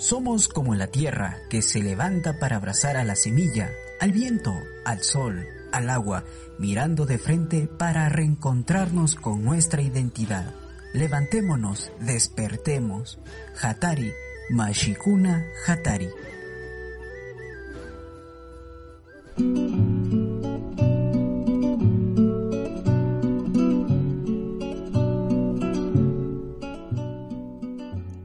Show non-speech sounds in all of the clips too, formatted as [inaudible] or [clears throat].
Somos como la tierra que se levanta para abrazar a la semilla, al viento, al sol, al agua, mirando de frente para reencontrarnos con nuestra identidad. Levantémonos, despertemos. Hatari, Mashikuna Hatari.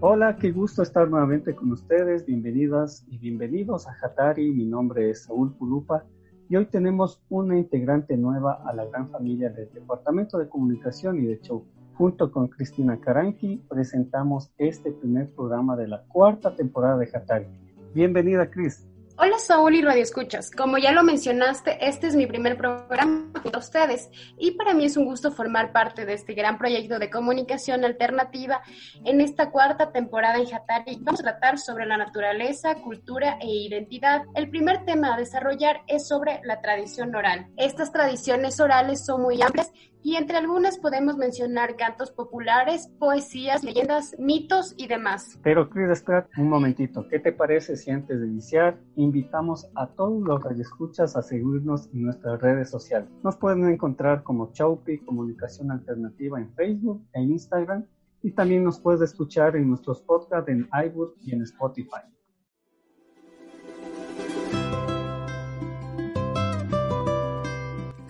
Hola, qué gusto estar nuevamente con ustedes. Bienvenidas y bienvenidos a Hatari. Mi nombre es Saúl Pulupa y hoy tenemos una integrante nueva a la gran familia del Departamento de Comunicación y de Show. Junto con Cristina Caranqui presentamos este primer programa de la cuarta temporada de Hatari. Bienvenida, Cris. Hola Saúl y Radio Escuchas. Como ya lo mencionaste, este es mi primer programa con ustedes y para mí es un gusto formar parte de este gran proyecto de comunicación alternativa en esta cuarta temporada en Hatari. Vamos a tratar sobre la naturaleza, cultura e identidad. El primer tema a desarrollar es sobre la tradición oral. Estas tradiciones orales son muy amplias y entre algunas podemos mencionar cantos populares, poesías, leyendas, mitos y demás. Pero Chris, espera un momentito, ¿qué te parece si antes de iniciar invitamos a todos los radioescuchas a seguirnos en nuestras redes sociales? Nos pueden encontrar como Chaupi Comunicación Alternativa en Facebook e Instagram y también nos puedes escuchar en nuestros podcasts en iBooks y en Spotify.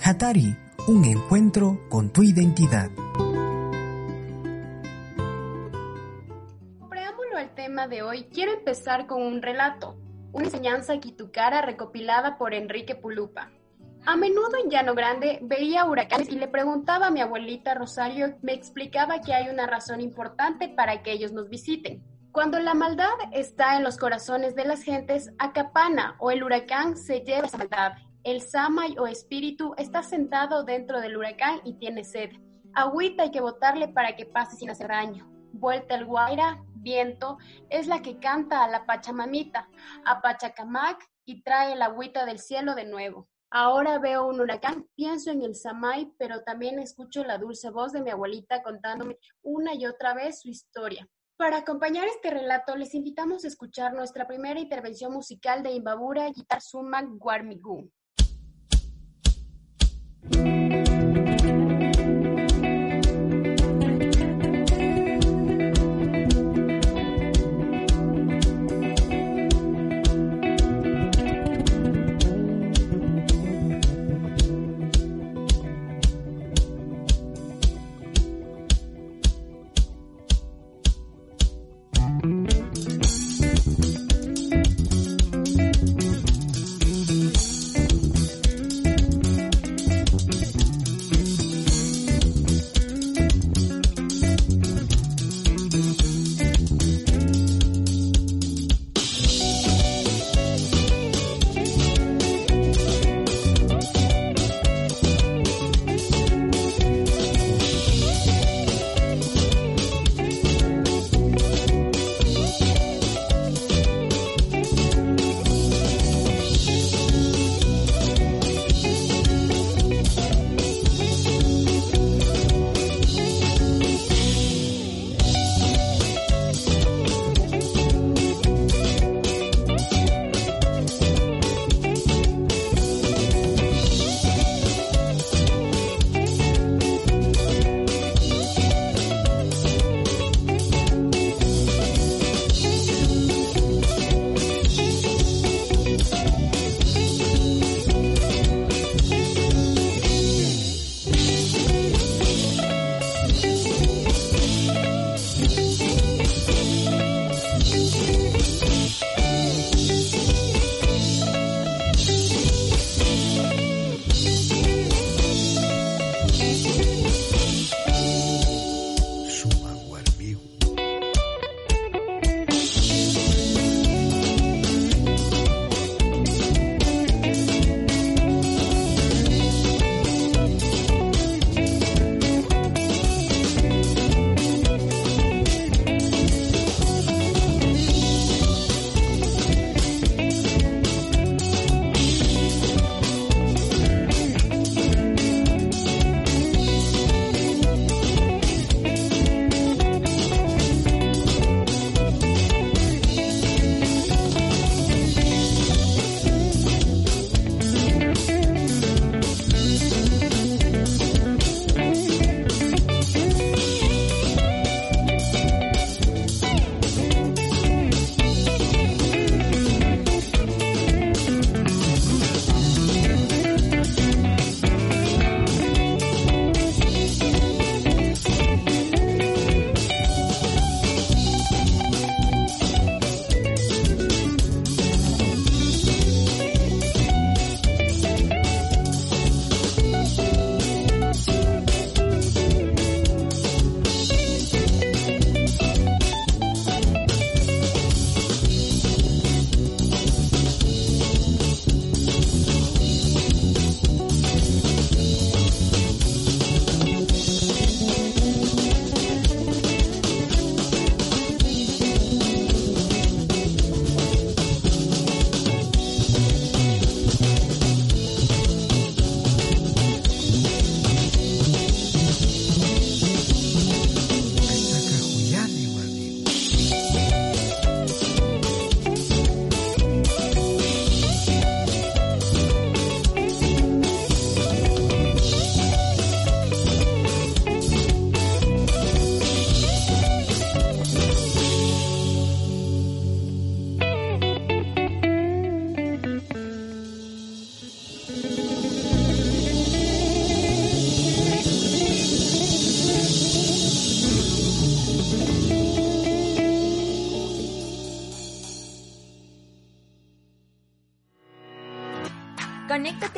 Hatari un encuentro con tu identidad. Como preámbulo al tema de hoy, quiero empezar con un relato, una enseñanza quitucara recopilada por Enrique Pulupa. A menudo en Llano Grande veía huracanes y le preguntaba a mi abuelita Rosario, me explicaba que hay una razón importante para que ellos nos visiten. Cuando la maldad está en los corazones de las gentes, acapana o el huracán se lleva esa maldad el Samay o espíritu está sentado dentro del huracán y tiene sed. Agüita hay que botarle para que pase sin hacer daño. Vuelta el Guaira, viento, es la que canta a la Pachamamita, a Pachacamac y trae el agüita del cielo de nuevo. Ahora veo un huracán, pienso en el Samay, pero también escucho la dulce voz de mi abuelita contándome una y otra vez su historia. Para acompañar este relato, les invitamos a escuchar nuestra primera intervención musical de Imbabura Guitar Sumac Guarmigú.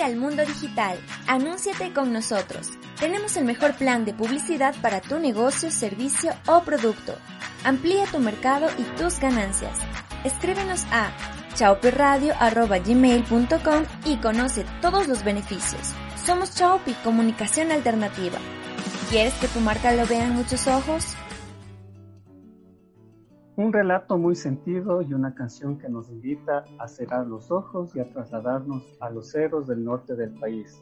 Al mundo digital. Anúnciate con nosotros. Tenemos el mejor plan de publicidad para tu negocio, servicio o producto. Amplía tu mercado y tus ganancias. Escríbenos a chauperradio.gmail.com y conoce todos los beneficios. Somos Chaupi Comunicación Alternativa. ¿Quieres que tu marca lo vea en muchos ojos? Un relato muy sentido y una canción que nos invita a cerrar los ojos y a trasladarnos a los ceros del norte del país.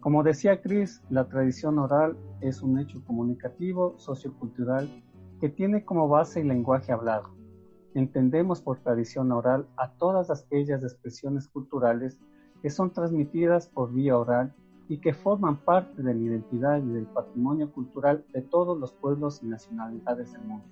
Como decía Chris, la tradición oral es un hecho comunicativo, sociocultural, que tiene como base el lenguaje hablado. Entendemos por tradición oral a todas aquellas expresiones culturales que son transmitidas por vía oral y que forman parte de la identidad y del patrimonio cultural de todos los pueblos y nacionalidades del mundo.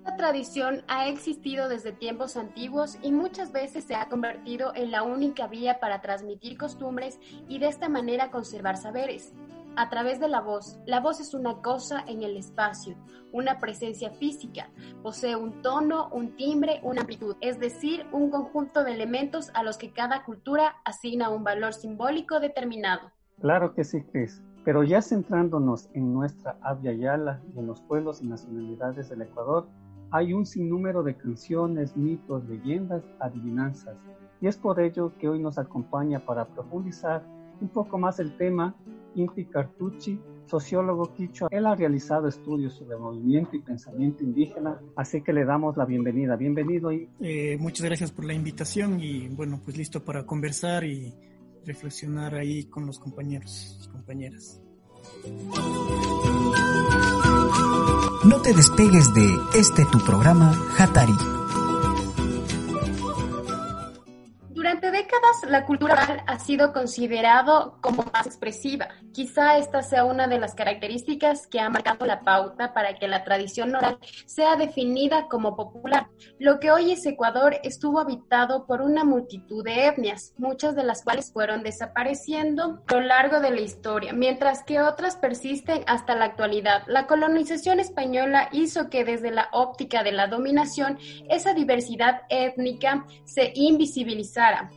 Esta tradición ha existido desde tiempos antiguos y muchas veces se ha convertido en la única vía para transmitir costumbres y de esta manera conservar saberes. A través de la voz, la voz es una cosa en el espacio, una presencia física, posee un tono, un timbre, una amplitud, es decir, un conjunto de elementos a los que cada cultura asigna un valor simbólico determinado. Claro que sí, Cris. Pero ya centrándonos en nuestra Abya Yala y en los pueblos y nacionalidades del Ecuador, hay un sinnúmero de canciones, mitos, leyendas, adivinanzas. Y es por ello que hoy nos acompaña para profundizar un poco más el tema Inti Cartucci, sociólogo quichua. Él ha realizado estudios sobre movimiento y pensamiento indígena, así que le damos la bienvenida. Bienvenido. Eh, muchas gracias por la invitación y bueno, pues listo para conversar y reflexionar ahí con los compañeros y compañeras. No te despegues de este tu programa Hatari. Décadas, la cultura oral ha sido considerado como más expresiva. Quizá esta sea una de las características que ha marcado la pauta para que la tradición oral sea definida como popular. Lo que hoy es Ecuador estuvo habitado por una multitud de etnias, muchas de las cuales fueron desapareciendo a lo largo de la historia, mientras que otras persisten hasta la actualidad. La colonización española hizo que desde la óptica de la dominación esa diversidad étnica se invisibilizara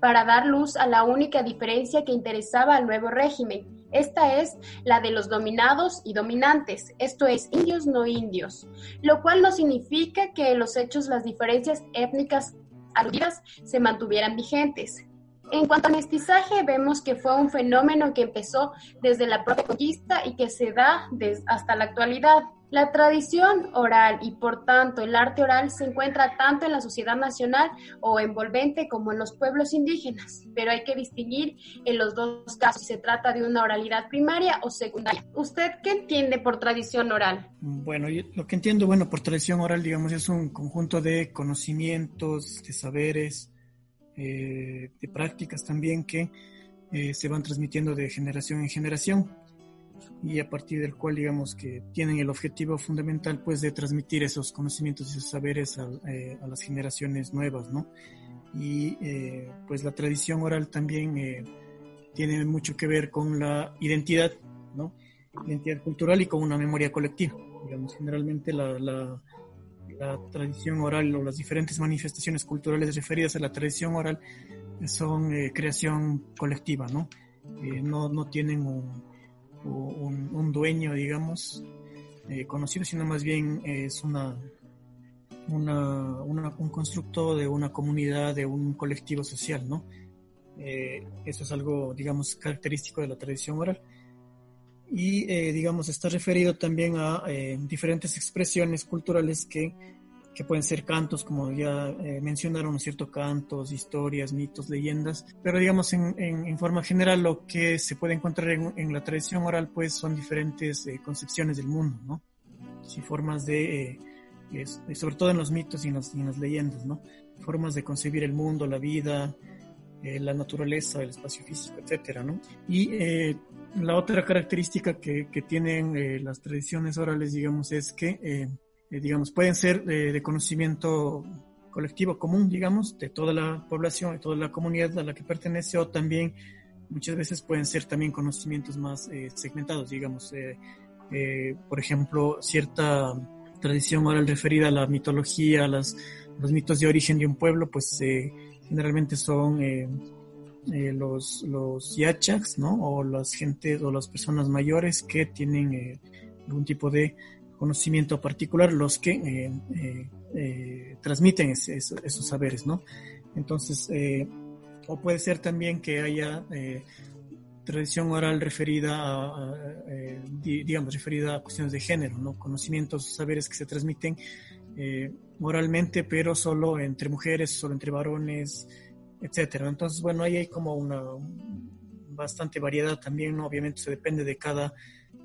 para dar luz a la única diferencia que interesaba al nuevo régimen. Esta es la de los dominados y dominantes, esto es, indios no indios, lo cual no significa que los hechos las diferencias étnicas aludidas se mantuvieran vigentes. En cuanto al mestizaje, vemos que fue un fenómeno que empezó desde la propia conquista y que se da hasta la actualidad. La tradición oral y por tanto el arte oral se encuentra tanto en la sociedad nacional o envolvente como en los pueblos indígenas, pero hay que distinguir en los dos casos si se trata de una oralidad primaria o secundaria. ¿Usted qué entiende por tradición oral? Bueno, lo que entiendo, bueno, por tradición oral, digamos, es un conjunto de conocimientos, de saberes, eh, de prácticas también que eh, se van transmitiendo de generación en generación y a partir del cual digamos que tienen el objetivo fundamental pues de transmitir esos conocimientos y esos saberes a, eh, las generaciones nuevas, ¿no? Y pues la tradición oral también tiene mucho que ver con la identidad, ¿no? Identidad cultural y con una memoria colectiva. Digamos, generalmente la, la la tradición oral o las diferentes manifestaciones culturales referidas a la tradición oral son eh, creación colectiva, ¿no? Eh, no, no, tienen un, un, dueño, digamos, eh, conocido, sino más bien es una, una, un constructo de una comunidad, de un colectivo social, ¿no? eso es algo, digamos, característico de la tradición oral y eh, digamos está referido también a eh, diferentes expresiones culturales que, que, pueden ser cantos, como ya eh, mencionaron, ¿cierto? Cantos, historias, mitos, leyendas, pero digamos en, en, forma general lo que se puede encontrar en, en la tradición oral pues son diferentes concepciones del mundo, ¿no? Y formas de, sobre todo en los mitos y en las, y en las leyendas, ¿no? Formas de concebir el mundo, la vida, la naturaleza, el espacio físico, etcétera, ¿no? Y la otra característica que, tienen eh, las tradiciones orales, digamos, es que, eh, eh, digamos, pueden ser de conocimiento colectivo común, digamos, de toda la población, de toda la comunidad a la que pertenece, o también muchas veces pueden ser también conocimientos más segmentados, digamos, por ejemplo, cierta tradición oral referida a la mitología, a las, los mitos de origen de un pueblo, pues generalmente son eh, los, los yachaks, ¿no? O las gentes o las personas mayores que tienen eh, algún tipo de conocimiento particular, los que transmiten esos saberes, ¿no? Entonces, o puede ser también que haya tradición oral referida a, digamos, referida a cuestiones de género, ¿no? Conocimientos, saberes que se transmiten oralmente, pero solo entre mujeres, solo entre varones, etcétera. Entonces, bueno, ahí hay como una bastante variedad también, obviamente se depende de cada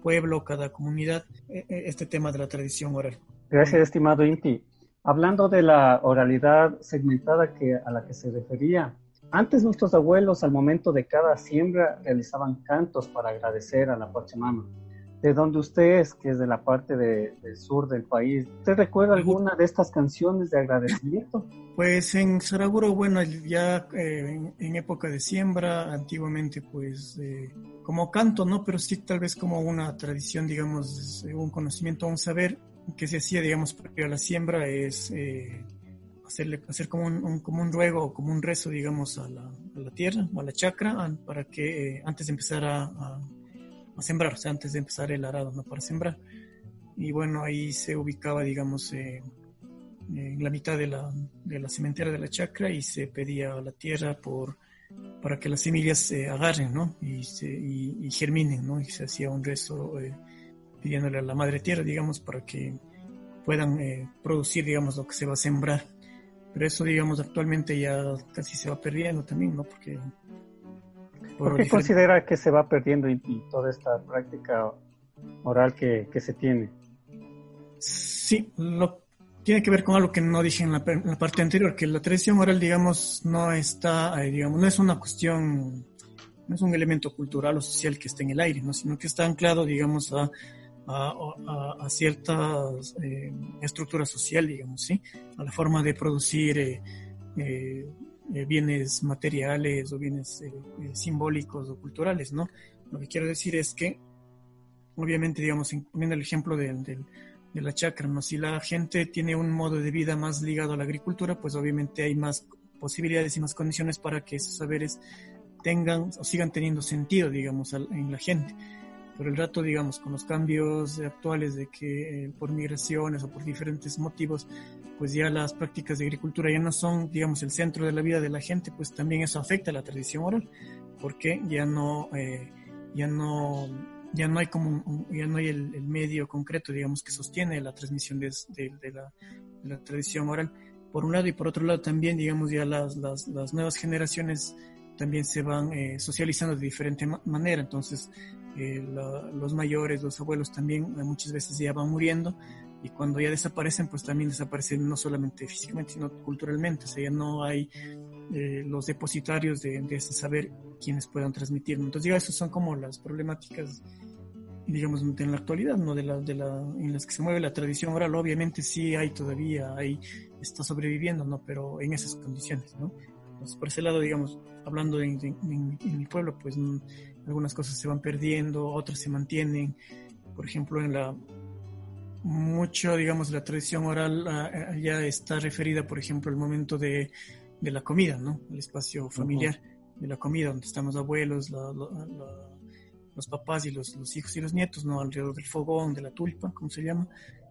pueblo, cada comunidad, e, e, este tema de la tradición oral. Gracias, estimado Inti. Hablando de la oralidad segmentada que, a la que se refería, antes nuestros abuelos al momento de cada siembra realizaban cantos para agradecer a la Pachamama de donde usted es, que es de la parte del sur del país. ¿Usted recuerda alguna de estas canciones de agradecimiento? Pues en Saraguro, bueno, ya eh, en, época de siembra, antiguamente, pues eh, como canto, ¿no? Pero sí tal vez como una tradición, digamos, un conocimiento, un saber que se hacía, digamos, previo a la siembra es eh, hacerle, hacer como un, como un ruego o como un rezo, digamos, a la, tierra o a la chacra para que antes de empezar a a sembrar, o sea, antes de empezar el arado, ¿no? Para sembrar. Y bueno, ahí se ubicaba, digamos, eh, en la mitad de la, de la cementera de la chacra y se pedía a la tierra por, para que las semillas se agarren, ¿no? Y, se, y, germinen, ¿no? Y se hacía un rezo eh, pidiéndole a la madre tierra, digamos, para que puedan eh, producir, digamos, lo que se va a sembrar. Pero eso, digamos, actualmente ya casi se va perdiendo también, ¿no? Porque ¿Por, qué considera que se va perdiendo y, toda esta práctica oral que, se tiene? Sí, lo, tiene que ver con algo que no dije en la, parte anterior, que la tradición oral, digamos, no está, eh, digamos, no es una cuestión, no es un elemento cultural o social que esté en el aire, ¿no? sino que está anclado, digamos, a, a, cierta eh, estructura social, digamos, ¿sí? A la forma de producir eh, eh, bienes materiales o bienes eh, eh, simbólicos o culturales, ¿no? Lo que quiero decir es que, obviamente, digamos, poniendo el ejemplo de, de, la chacra, ¿no? Si la gente tiene un modo de vida más ligado a la agricultura, pues obviamente hay más posibilidades y más condiciones para que esos saberes tengan o sigan teniendo sentido, digamos, en la gente. Por el rato, digamos, con los cambios actuales de que por migraciones o por diferentes motivos pues ya las prácticas de agricultura ya no son, digamos, el centro de la vida de la gente, pues también eso afecta a la tradición oral, porque ya no, eh, ya no, ya no hay como, ya no hay el, medio concreto, digamos, que sostiene la transmisión de, de, la, tradición oral, por un lado, y por otro lado también, digamos, ya las, las, las nuevas generaciones también se van eh, socializando de diferente manera, entonces eh, los mayores, los abuelos también muchas veces ya van muriendo, y cuando ya desaparecen, pues también desaparecen no solamente físicamente, sino culturalmente, o sea, ya no hay eh, los depositarios de, ese saber quienes puedan transmitirlo. Entonces, ya esas son como las problemáticas, digamos, en la actualidad, ¿no? De la, de la, en las que se mueve la tradición oral, obviamente sí hay todavía, hay, está sobreviviendo, ¿no? Pero en esas condiciones, ¿no? Entonces, por ese lado, digamos, hablando en, en mi pueblo, pues mm, algunas cosas se van perdiendo, otras se mantienen. Por ejemplo, en la, mucho, digamos, la tradición oral ah, ah, ya está referida, por ejemplo, al momento de, de la comida, ¿no? El espacio familiar de la comida, donde están los abuelos, los papás y los, los, hijos y los nietos, ¿no? Alrededor del fogón, de la tulpa, como se llama.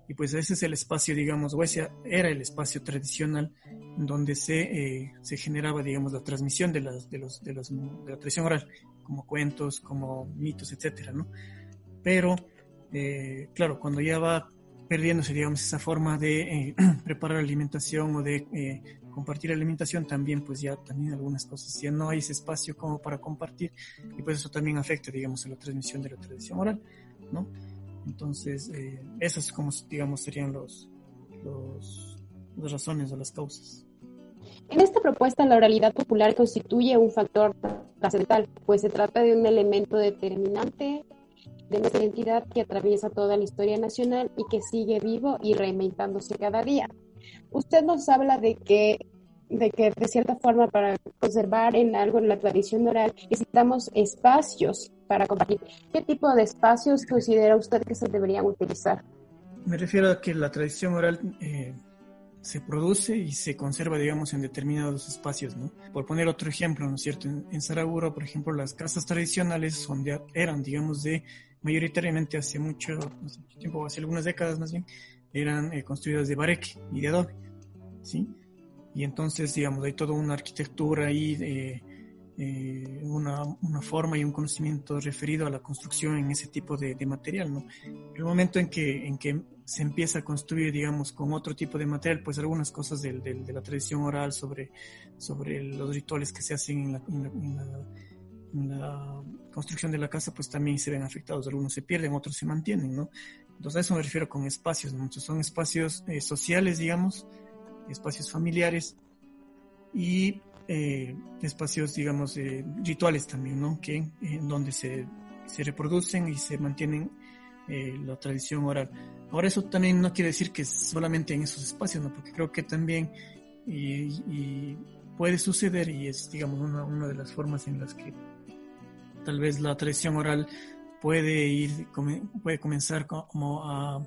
Y pues ese es el espacio, digamos, o ese era el espacio tradicional donde se, eh, se generaba, digamos, la transmisión de, las, de, los, de, los, de la tradición oral, como cuentos, como mitos, etcétera, ¿no? Pero, eh, claro, cuando ya va perdiéndose, digamos, esa forma de eh, [clears throat] preparar alimentación o de eh, compartir alimentación, también pues ya también algunas cosas, ya no hay ese espacio como para compartir y pues eso también afecta, digamos, a la transmisión de la tradición oral, ¿no? Entonces, eh, esas como, digamos, serían los, los, las razones o las causas. En esta propuesta, la oralidad popular constituye un factor trascendental, pues se trata de un elemento determinante de nuestra identidad que atraviesa toda la historia nacional y que sigue vivo y reinventándose cada día. Usted nos habla de que de que de cierta forma para conservar en algo en la tradición oral necesitamos espacios para compartir. ¿Qué tipo de espacios considera usted que se deberían utilizar? Me refiero a que la tradición oral, eh, se produce y se conserva, digamos, en determinados espacios, ¿no? Por poner otro ejemplo, ¿no es cierto? En, en Saraguro, por ejemplo, las casas tradicionales son de, eran, digamos, de mayoritariamente hace mucho, tiempo, hace algunas décadas más bien, eran eh, construidas de bareque y de adobe, ¿sí? Y entonces, digamos, hay toda una arquitectura ahí, eh, eh, una, una, forma y un conocimiento referido a la construcción en ese tipo de, de material, ¿no? El momento en que, en que se empieza a construir, digamos, con otro tipo de material, pues algunas cosas de, de, de la tradición oral sobre, sobre los rituales que se hacen en la, en la, en la, la construcción de la casa, pues también se ven afectados. Algunos se pierden, otros se mantienen, ¿no? Entonces a eso me refiero con espacios, ¿no? son espacios eh, sociales, digamos, espacios familiares y eh, espacios, digamos, eh, rituales también, ¿no? Que en donde se, se reproducen y se mantienen eh, la tradición oral. Ahora eso también no quiere decir que solamente en esos espacios, ¿no? Porque creo que también y, y puede suceder y es, digamos, una, una de las formas en las que tal vez la tradición oral puede ir, puede comenzar como a,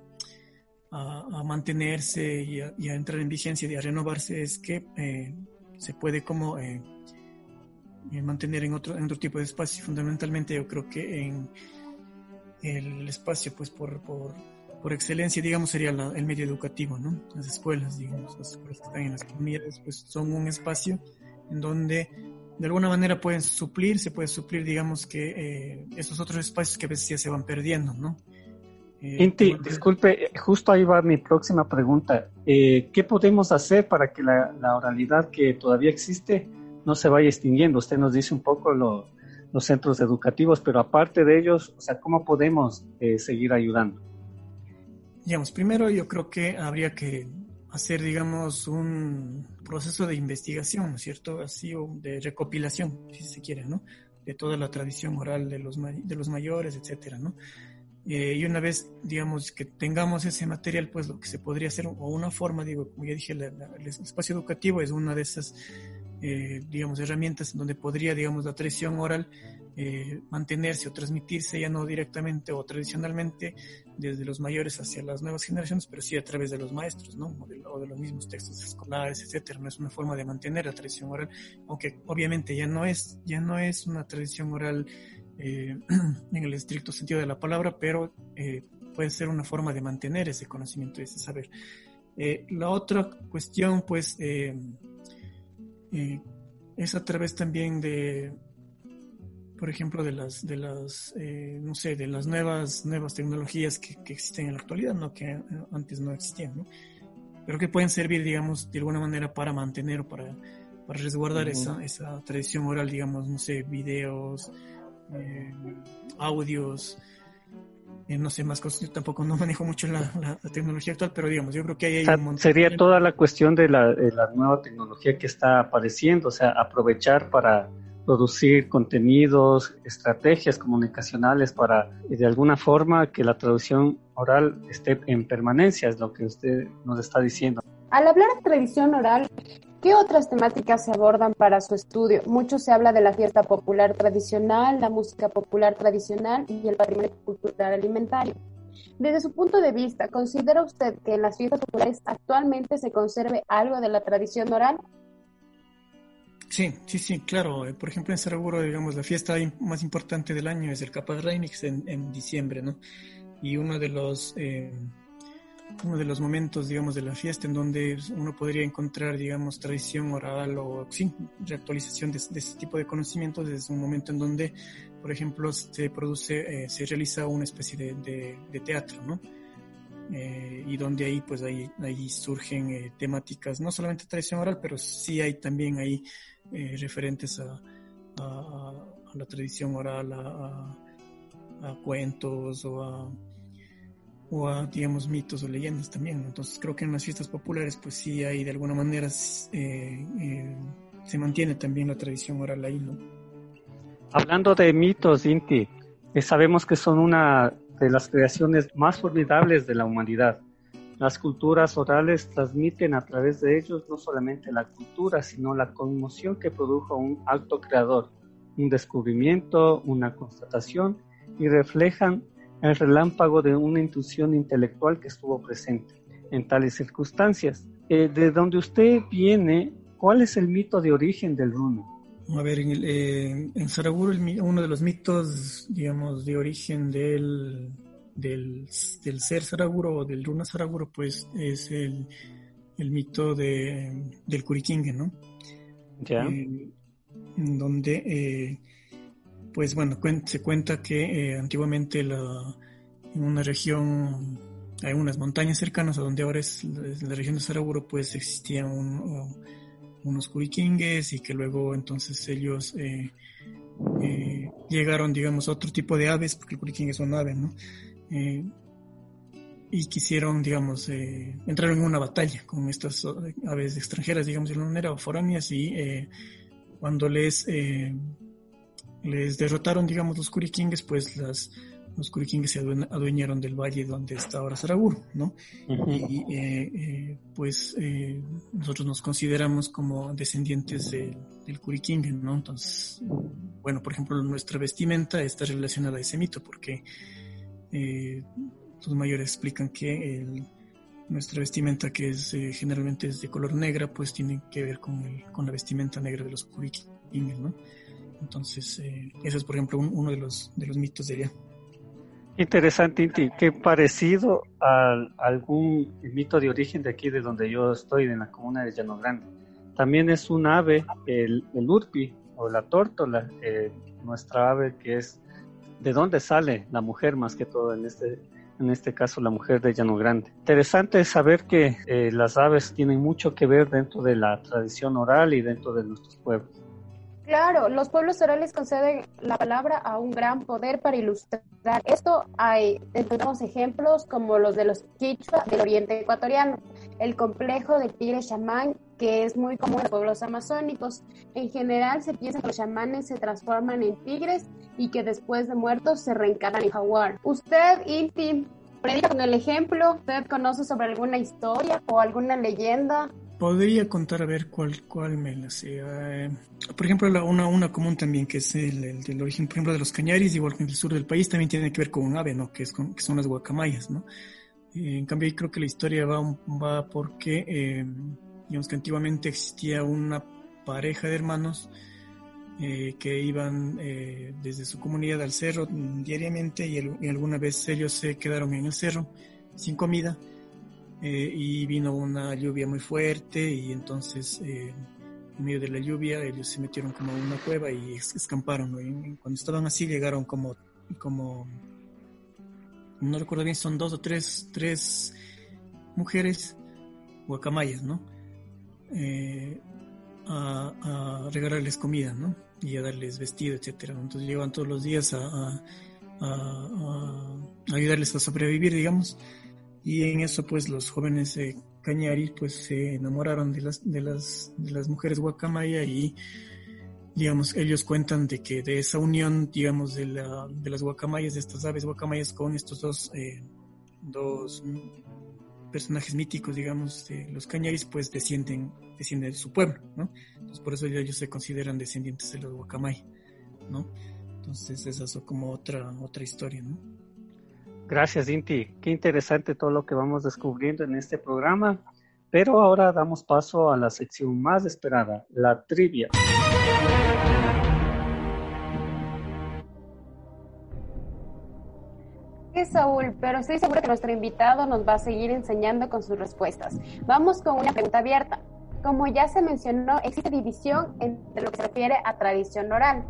a, mantenerse y a, entrar en vigencia y a renovarse, es que eh, se puede como eh, eh, mantener en otro, otro tipo de espacio. Fundamentalmente yo creo que en el espacio, pues por, por, por excelencia, digamos, sería el medio educativo, ¿no? Las escuelas, digamos, las escuelas que están en las comunidades, pues son un espacio en donde de alguna manera pueden suplir, se puede suplir, digamos, que eh, esos otros espacios que a veces ya se van perdiendo, ¿no? Eh, Inti, disculpe, justo ahí va mi próxima pregunta. Eh, ¿Qué podemos hacer para que la, la, oralidad que todavía existe no se vaya extinguiendo? Usted nos dice un poco lo, los centros educativos, pero aparte de ellos, o sea, ¿cómo podemos eh, seguir ayudando? Digamos, primero yo creo que habría que hacer, digamos, un proceso de investigación, ¿no es cierto? Así, de recopilación, si se quiere, ¿no? De toda la tradición oral de los, de los mayores, etcétera, ¿no? Eh, y una vez, digamos, que tengamos ese material, pues lo que se podría hacer, o una forma, digo, como ya dije, la, la, el espacio educativo es una de esas, eh, digamos, herramientas donde podría, digamos, la tradición oral eh, mantenerse o transmitirse ya no directamente o tradicionalmente desde los mayores hacia las nuevas generaciones, pero sí a través de los maestros, ¿no? O de, los mismos textos escolares, etcétera. Es una forma de mantener la tradición oral, aunque obviamente ya no es, ya no es una tradición oral eh, [clears throat] en el estricto sentido de la palabra, pero eh, puede ser una forma de mantener ese conocimiento y ese saber. Eh, la otra cuestión, pues, es a través también de, por ejemplo, de las, de las, eh, no sé, de las nuevas, nuevas tecnologías que, que, existen en la actualidad, ¿no? Que antes no existían, ¿no? Pero que pueden servir, digamos, de alguna manera para mantener o para, para resguardar uh -huh. esa, esa tradición oral, digamos, no sé, videos, eh, audios, eh, no sé más cosas, yo tampoco no manejo mucho la, la, la, tecnología actual, pero digamos, yo creo que ahí hay o sea, un montón. Sería toda la cuestión de la, de la nueva tecnología que está apareciendo, o sea, aprovechar para producir contenidos, estrategias comunicacionales para de alguna forma que la traducción oral esté en permanencia, es lo que usted nos está diciendo. Al hablar de tradición oral, ¿qué otras temáticas se abordan para su estudio? Mucho se habla de la fiesta popular tradicional, la música popular tradicional y el patrimonio cultural alimentario. Desde su punto de vista, ¿considera usted que en las fiestas populares actualmente se conserve algo de la tradición oral? Sí, sí, sí, claro. Por ejemplo, en Saraguro, digamos, la fiesta más importante del año es el Capaz Reinix en, en diciembre, ¿no? Y uno de los eh, uno de los momentos, digamos, de la fiesta en donde uno podría encontrar, digamos, tradición oral o, sí, reactualización de, de este tipo de conocimientos es un momento en donde, por ejemplo, se produce, eh, se realiza una especie de, de, de teatro, ¿no? Eh, y donde ahí pues ahí, ahí surgen eh, temáticas no solamente tradición oral pero sí hay también ahí eh, referentes a, la tradición oral a, cuentos o a digamos, mitos o leyendas también. Entonces creo que en las fiestas populares, pues sí hay de alguna manera, eh, eh, se mantiene también la tradición oral ahí, ¿no? Hablando de mitos, Inti, sabemos que son una de las creaciones más formidables de la humanidad. Las culturas orales transmiten a través de ellos no solamente la cultura, sino la conmoción que produjo un acto creador, un descubrimiento, una constatación y reflejan el relámpago de una intuición intelectual que estuvo presente. En tales circunstancias, eh, de donde usted viene, ¿cuál es el mito de origen del runa? A ver, en, el, eh, en uno de los mitos, digamos, de origen del, del, del ser Saraguro o del runa Saraguro, pues es el, el mito de, del Curiquingue, ¿no? Ya. Eh, donde, eh, pues bueno, se cuenta que eh, antiguamente la, en una región, hay unas montañas cercanas a donde ahora es la, región de Saraguro, pues existían un, unos curiquingues y que luego entonces ellos eh, eh, llegaron, digamos, a otro tipo de aves, porque el curiquingue son aves, ¿no? Eh, y quisieron, digamos, entrar en una batalla con estas aves extranjeras, digamos, de una manera, o foráneas, y cuando les, les derrotaron, digamos, los curiquingues, pues las los curiquingues se adueñaron del valle donde está ahora Saraguro, ¿no? Y eh, eh, pues eh, nosotros nos consideramos como descendientes del curiquingue, ¿no? Entonces, bueno, por ejemplo, nuestra vestimenta está relacionada a ese mito porque los mayores explican que nuestra vestimenta, que es generalmente es de color negra, pues tiene que ver con, con la vestimenta negra de los curiquingues, ¿no? Entonces, ese es, por ejemplo, uno de los, de los mitos de. Interesante, Inti, que parecido a algún mito de origen de aquí, de donde yo estoy, en la comuna de Llano Grande. También es un ave, el, el urpi o la tórtola, eh, nuestra ave que es de dónde sale la mujer más que todo en este, en este caso la mujer de Llano Grande. Interesante saber que eh, las aves tienen mucho que ver dentro de la tradición oral y dentro de nuestros pueblos. Claro, los pueblos orales conceden la palabra a un gran poder para ilustrar. Esto hay, encontramos ejemplos como los de los quichua del oriente ecuatoriano, el complejo del tigre chamán, que es muy común en pueblos amazónicos. En general se piensa que los chamanes se transforman en tigres y que después de muertos se reencarnan en jaguar. Usted, Inti, predica con el ejemplo. ¿Usted conoce sobre alguna historia o alguna leyenda Podría contar a ver cuál, cuál me la sé. Eh, por ejemplo, la, una, una común también, que es el, del origen, por ejemplo, de los cañaris, igual que en el sur del país, también tiene que ver con un ave, ¿no? Que, es que son las guacamayas, ¿no? Eh, en cambio, creo que la historia va, va porque, eh, digamos que antiguamente existía una pareja de hermanos que iban desde su comunidad al cerro diariamente y, alguna vez ellos se quedaron en el cerro sin comida eh, y vino una lluvia muy fuerte y entonces eh, en medio de la lluvia ellos se metieron como en una cueva y escamparon. cuando estaban así llegaron como, como, no recuerdo bien, son dos o tres, tres mujeres guacamayas, ¿no? Eh, a, regalarles comida, ¿no? Y a darles vestido, etcétera. Entonces llevan todos los días a, ayudarles a sobrevivir, digamos y en eso pues los jóvenes de Cañari pues se enamoraron de las, de las, de las mujeres guacamaya y digamos ellos cuentan de que de esa unión digamos de, la, de las guacamayas, de estas aves guacamayas con estos dos, eh, dos personajes míticos digamos de los cañaris pues descienden, descienden de su pueblo, ¿no? Entonces por eso ellos se consideran descendientes de los guacamay, ¿no? Entonces esa es como otra, otra historia, ¿no? Gracias, Inti. Qué interesante todo lo que vamos descubriendo en este programa. Pero ahora damos paso a la sección más esperada, la trivia. Sí, Saúl, pero estoy seguro que nuestro invitado nos va a seguir enseñando con sus respuestas. Vamos con una pregunta abierta. Como ya se mencionó, existe división entre lo que se refiere a tradición oral.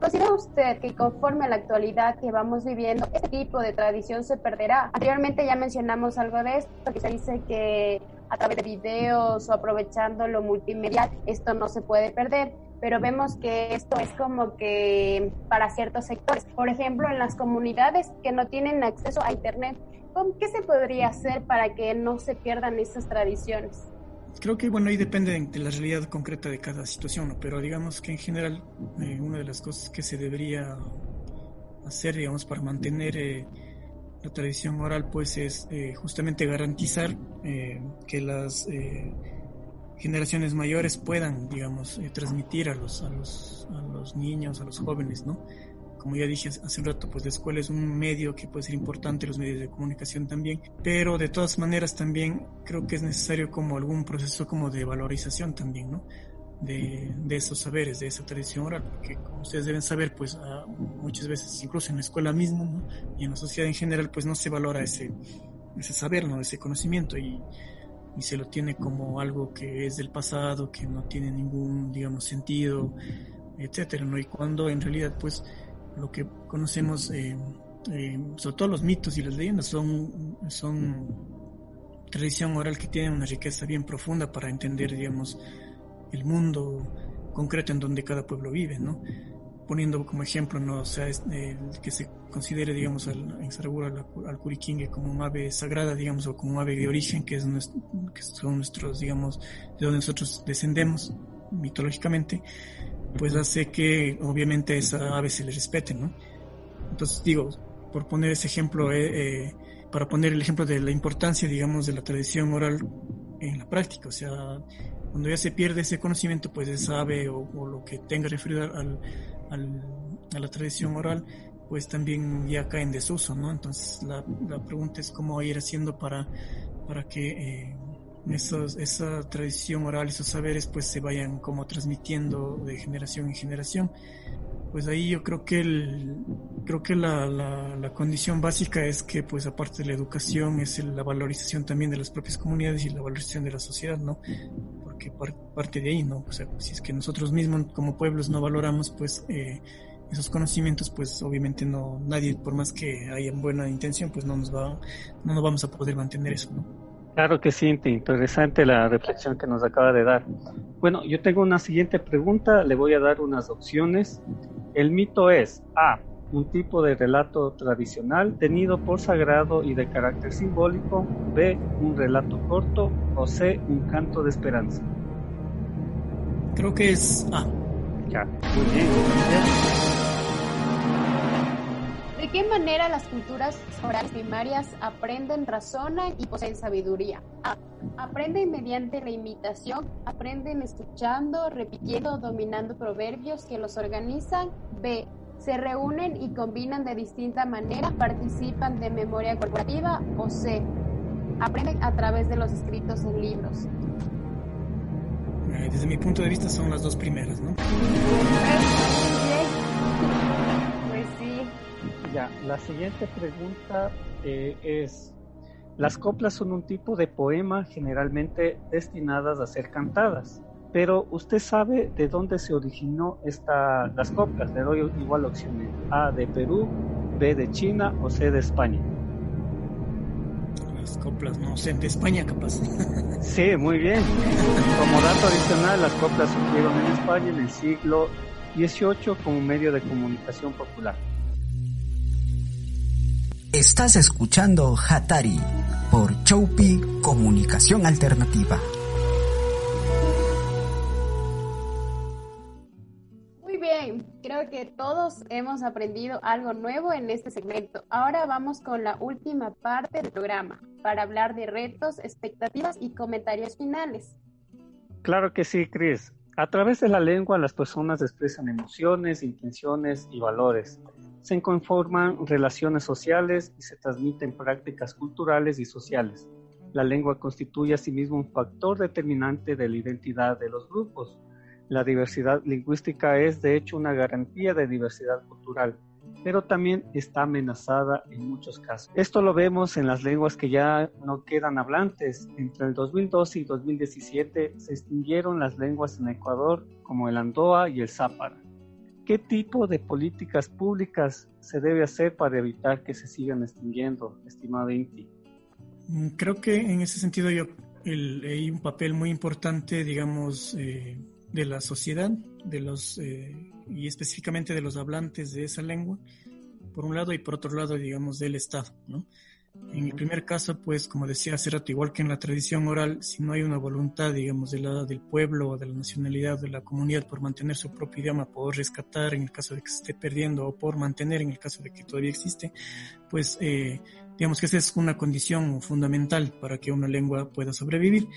¿Considera usted que conforme a la actualidad que vamos viviendo, este tipo de tradición se perderá? Anteriormente ya mencionamos algo de esto, que se dice que a través de videos o aprovechando lo multimedia, esto no se puede perder, pero vemos que esto es como que para ciertos sectores. Por ejemplo, en las comunidades que no tienen acceso a Internet, ¿qué se podría hacer para que no se pierdan estas tradiciones? Creo que, bueno, ahí depende de la realidad concreta de cada situación, pero digamos que en general eh, una de las cosas que se debería hacer, digamos, para mantener eh, la tradición oral, pues es eh, justamente garantizar que las generaciones mayores puedan, digamos, transmitir a los, a, los, a los niños, a los jóvenes, ¿no? Como ya dije hace un rato, pues la escuela es un medio que puede ser importante, los medios de comunicación también, pero de todas maneras también creo que es necesario como algún proceso como de valorización también, ¿no? De, de, esos saberes, de esa tradición oral, porque como ustedes deben saber, pues muchas veces, incluso en la escuela misma ¿no? y en la sociedad en general, pues no se valora ese, ese saber, ¿no? ese conocimiento y, y, se lo tiene como algo que es del pasado, que no tiene ningún, digamos, sentido, etcétera, ¿no? Y cuando en realidad, pues, lo que conocemos, eh, eh, sobre todo los mitos y las leyendas, son, son tradición oral que tiene una riqueza bien profunda para entender, digamos, el mundo concreto en donde cada pueblo vive, ¿no? Poniendo como ejemplo, ¿no? O sea, eh, que se considere, digamos, al, en al, al, como un ave sagrada, digamos, o como un ave de origen, que, es que son nuestros, digamos, de donde nosotros descendemos mitológicamente, pues hace que obviamente esa ave se le respete, ¿no? Entonces digo, por poner ese ejemplo, eh, eh, para poner el ejemplo de la importancia, digamos, de la tradición oral en la práctica, o sea, cuando ya se pierde ese conocimiento, pues esa ave o, lo que tenga referido al, a la tradición oral, pues también ya cae en desuso, ¿no? Entonces la, la pregunta es cómo ir haciendo para, para que eh, esos, esa tradición oral, esos saberes, pues se vayan como transmitiendo de generación en generación. Pues ahí yo creo que el, creo que la, la, la condición básica es que, pues aparte de la educación, es la valorización también de las propias comunidades y la valorización de la sociedad, ¿no? Porque parte de ahí, ¿no? O sea, si es que nosotros mismos como pueblos no valoramos, pues eh, esos conocimientos, pues obviamente no, nadie, por más que haya buena intención, pues no nos va, no nos vamos a poder mantener eso, ¿no? Claro que sí, interesante la reflexión que nos acaba de dar. Bueno, yo tengo una siguiente pregunta, le voy a dar unas opciones. El mito es A, un tipo de relato tradicional tenido por sagrado y de carácter simbólico, B, un relato corto o C, un canto de esperanza. Creo que es A. Ya, muy bien. ¿De qué manera las culturas orales primarias aprenden, razonan y poseen sabiduría? A. Aprenden mediante la imitación, aprenden escuchando, repitiendo, dominando proverbios que los organizan. B. Se reúnen y combinan de distinta manera, participan de memoria corporativa. O C. Aprenden a través de los escritos en libros. Eh, desde mi punto de vista son las dos primeras, ¿no? Ya, la siguiente pregunta eh, es, las coplas son un tipo de poema generalmente destinadas a ser cantadas, pero usted sabe de dónde se originó esta, las coplas. Le doy igual opciones, A de Perú, B de China o C de España. Las coplas, no sé, de España capaz. [laughs] Sí, muy bien. Como dato adicional, las coplas surgieron en España en el siglo XVIII como medio de comunicación popular. Estás escuchando Hatari por Choupi Comunicación Alternativa. Muy bien, creo que todos hemos aprendido algo nuevo en este segmento. Ahora vamos con la última parte del programa para hablar de retos, expectativas y comentarios finales. Claro que sí, Chris. A través de la lengua las personas expresan emociones, intenciones y valores se conforman relaciones sociales y se transmiten prácticas culturales y sociales. La lengua constituye asimismo un factor determinante de la identidad de los grupos. La diversidad lingüística es de hecho una garantía de diversidad cultural, pero también está amenazada en muchos casos. Esto lo vemos en las lenguas que ya no quedan hablantes. Entre el 2012 y 2017 se extinguieron las lenguas en Ecuador como el Andoa y el Zápara. ¿Qué tipo de políticas públicas se debe hacer para evitar que se sigan extinguiendo, estimado Inti? Mm, creo que en ese sentido yo hay un papel muy importante, digamos, eh, de la sociedad, de los eh, y específicamente de los hablantes de esa lengua, por un lado y por otro lado, digamos, del Estado, ¿no? En el primer caso, pues, como decía hace rato, igual que en la tradición oral, si no hay una voluntad, digamos, de la, del pueblo o de la nacionalidad de la comunidad por mantener su propio idioma, por rescatar en el caso de que se esté perdiendo o por mantener en el caso de que todavía existe, pues, eh, digamos que esa es una condición fundamental para que una lengua pueda sobrevivir.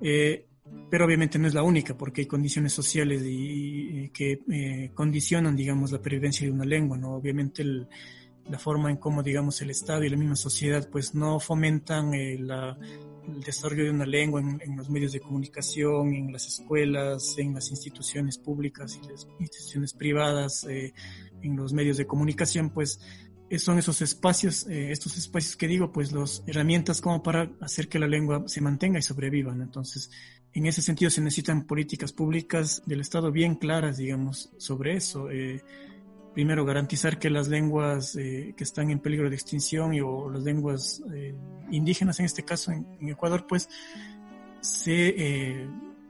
Eh, pero obviamente no es la única, porque hay condiciones sociales y, que eh, condicionan, digamos, la pervivencia de una lengua, ¿no? Obviamente la forma en cómo, digamos, el Estado y la misma sociedad, pues no fomentan eh, el desarrollo de una lengua en, los medios de comunicación, en las escuelas, en las instituciones públicas y las instituciones privadas, eh, en los medios de comunicación, pues son esos espacios, estos espacios que digo, pues las herramientas como para hacer que la lengua se mantenga y sobreviva. ¿no? Entonces, en ese sentido se necesitan políticas públicas del Estado bien claras, digamos, sobre eso. Eh, primero, garantizar que las lenguas eh, que están en peligro de extinción y, o las lenguas eh, indígenas, en este caso en, Ecuador, pues se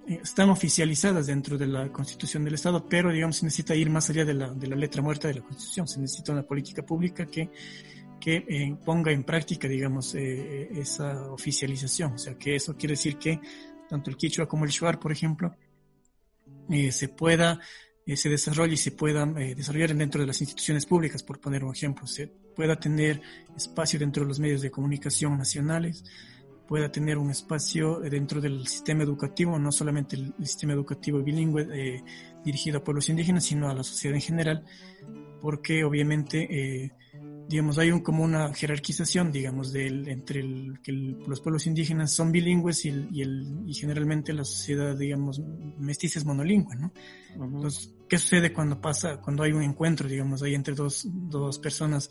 están oficializadas dentro de la Constitución del Estado, pero digamos se necesita ir más allá de la, de la letra muerta de la Constitución. Se necesita una política pública que que ponga en práctica, digamos, esa oficialización. O sea, que eso quiere decir que tanto el quichua como el shuar, por ejemplo, eh, se pueda, eh, se desarrolle y se pueda eh, desarrollar dentro de las instituciones públicas, por poner un ejemplo, se pueda tener espacio dentro de los medios de comunicación nacionales, pueda tener un espacio dentro del sistema educativo, no solamente el, sistema educativo bilingüe dirigido a pueblos indígenas, sino a la sociedad en general, porque obviamente digamos, hay un, como una jerarquización, digamos, del, entre el, que los pueblos indígenas son bilingües y, y, el, y generalmente la sociedad, digamos, mestiza es monolingüe, ¿no? Entonces, ¿qué sucede cuando pasa, cuando hay un encuentro, digamos, ahí entre dos, dos personas?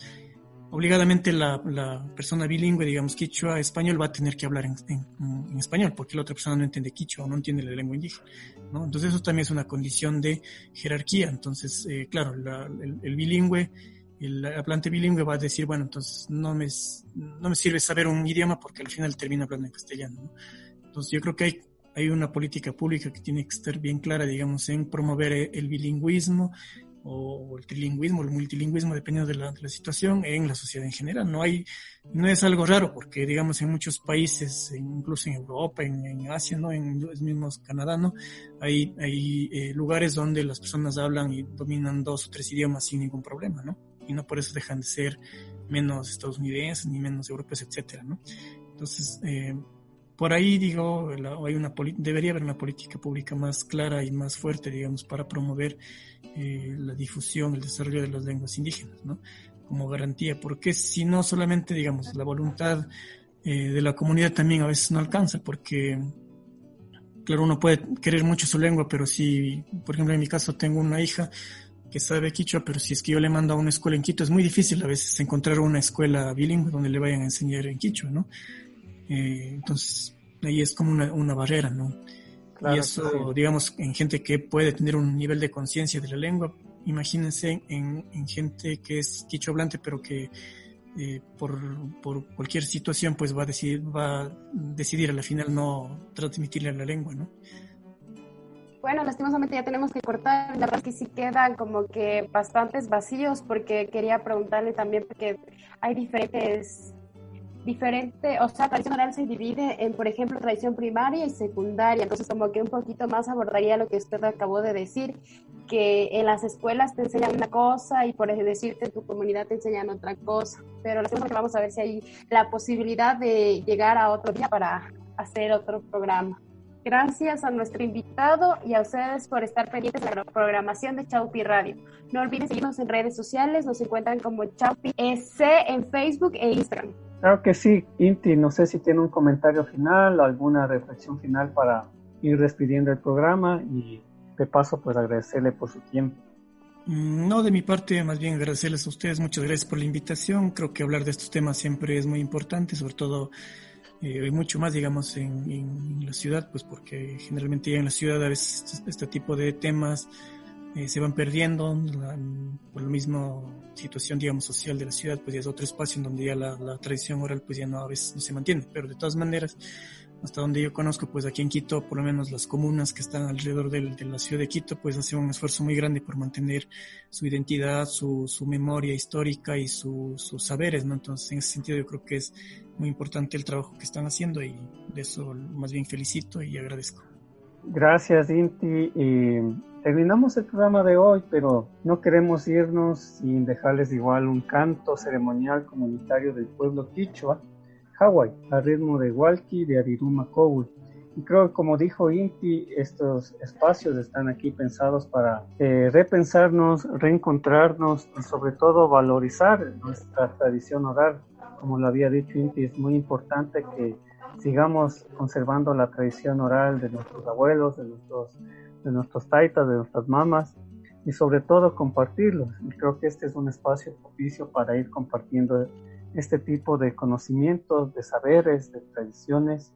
Obligadamente la, la persona bilingüe, digamos, quichua, español, va a tener que hablar en, en, español, porque la otra persona no entiende quichua o no entiende la lengua indígena, ¿no? Entonces, eso también es una condición de jerarquía. Entonces, eh, claro, el, el bilingüe el hablante bilingüe va a decir, bueno, entonces no me, no me sirve saber un idioma porque al final termina hablando en castellano. Entonces yo creo que hay, hay una política pública que tiene que estar bien clara, digamos, en promover el bilingüismo o el trilingüismo, el multilingüismo, dependiendo de la, de la, situación, en la sociedad en general. No hay, no es algo raro, porque digamos en muchos países, incluso en Europa, en, en Asia, ¿no? En los mismos Canadá, ¿no? Hay, hay eh, lugares donde las personas hablan y dominan dos o tres idiomas sin ningún problema, ¿no? Y no por eso dejan de ser menos estadounidenses ni menos europeos, etcétera, ¿no? Entonces, eh, por ahí digo, hay una debería haber una política pública más clara y más fuerte, digamos, para promover eh, la difusión, el desarrollo de las lenguas indígenas, ¿no? Como garantía, porque si no solamente, digamos, la voluntad eh, de la comunidad también a veces no alcanza, porque, claro, uno puede querer mucho su lengua, pero si, por ejemplo, en mi caso tengo una hija que sabe quichua, pero si es que yo le mando a una escuela en Quito, es muy difícil a veces encontrar una escuela bilingüe donde le vayan a enseñar en quichua, ¿no? Eh, entonces, ahí es como una, una barrera, ¿no? y eso, digamos, en gente que puede tener un nivel de conciencia de la lengua, imagínense en, en, gente que es quicho hablante, pero que eh, por, por, cualquier situación, pues va a decidir, va a decidir a la final no transmitirle la lengua, ¿no? Bueno, lastimosamente ya tenemos que cortar. La verdad es que sí quedan como que bastantes vacíos porque quería preguntarle también porque hay diferentes diferente, o sea, tradición oral se divide en, por ejemplo, tradición primaria y secundaria, entonces como que un poquito más abordaría lo que usted acabó de decir, que en las escuelas te enseñan una cosa y por decirte en tu comunidad te enseñan otra cosa, pero que vamos a ver si hay la posibilidad de llegar a otro día para hacer otro programa. Gracias a nuestro invitado y a ustedes por estar pendientes de la programación de Chaupi Radio. No olviden seguirnos en redes sociales, nos encuentran como Chaupi SC en Facebook e Instagram. Claro que sí, Inti, no sé si tiene un comentario final, alguna reflexión final para ir despidiendo el programa y de paso pues agradecerle por su tiempo. Mm, no, de mi parte, más bien agradecerles a ustedes, muchas gracias por la invitación. Creo que hablar de estos temas siempre es muy importante, sobre todo eh, mucho más, digamos, en, la ciudad, pues porque generalmente ya en la ciudad a veces este tipo de temas eh, se van perdiendo por la misma situación, digamos, social de la ciudad, pues ya es otro espacio en donde ya la, la tradición oral pues ya no a veces no se mantiene, pero de todas maneras hasta donde yo conozco, pues aquí en Quito, por lo menos las comunas que están alrededor de, la ciudad de Quito, pues hacen un esfuerzo muy grande por mantener su identidad, su, su memoria histórica y sus saberes, ¿no? Entonces, en ese sentido, yo creo que es muy importante el trabajo que están haciendo y de eso más bien felicito y agradezco. Gracias, Inti. Y terminamos el programa de hoy, pero no queremos irnos sin dejarles igual un canto ceremonial comunitario del pueblo quichua Hawái, al ritmo de Walkie de Ariruma Kowi. Y creo que como dijo Inti, estos espacios están aquí pensados para eh, repensarnos, reencontrarnos y sobre todo valorizar nuestra tradición oral. Como lo había dicho Inti, es muy importante que sigamos conservando la tradición oral de nuestros abuelos, de nuestros, de nuestros taitas, de nuestras mamás y sobre todo compartirlos. Y creo que este es un espacio propicio para ir compartiendo este tipo de conocimientos, de saberes, de tradiciones.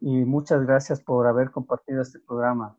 Y muchas gracias por haber compartido este programa.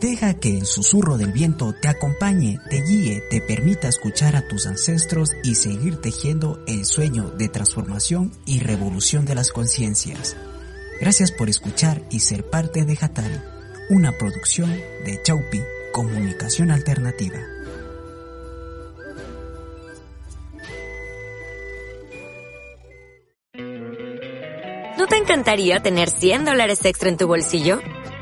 Deja que el susurro del viento te acompañe, te guíe, te permita escuchar a tus ancestros y seguir tejiendo el sueño de transformación y revolución de las conciencias. Gracias por escuchar y ser parte de Hatari, una producción de Chaupi, Comunicación Alternativa. ¿No te encantaría tener 100 dólares extra en tu bolsillo?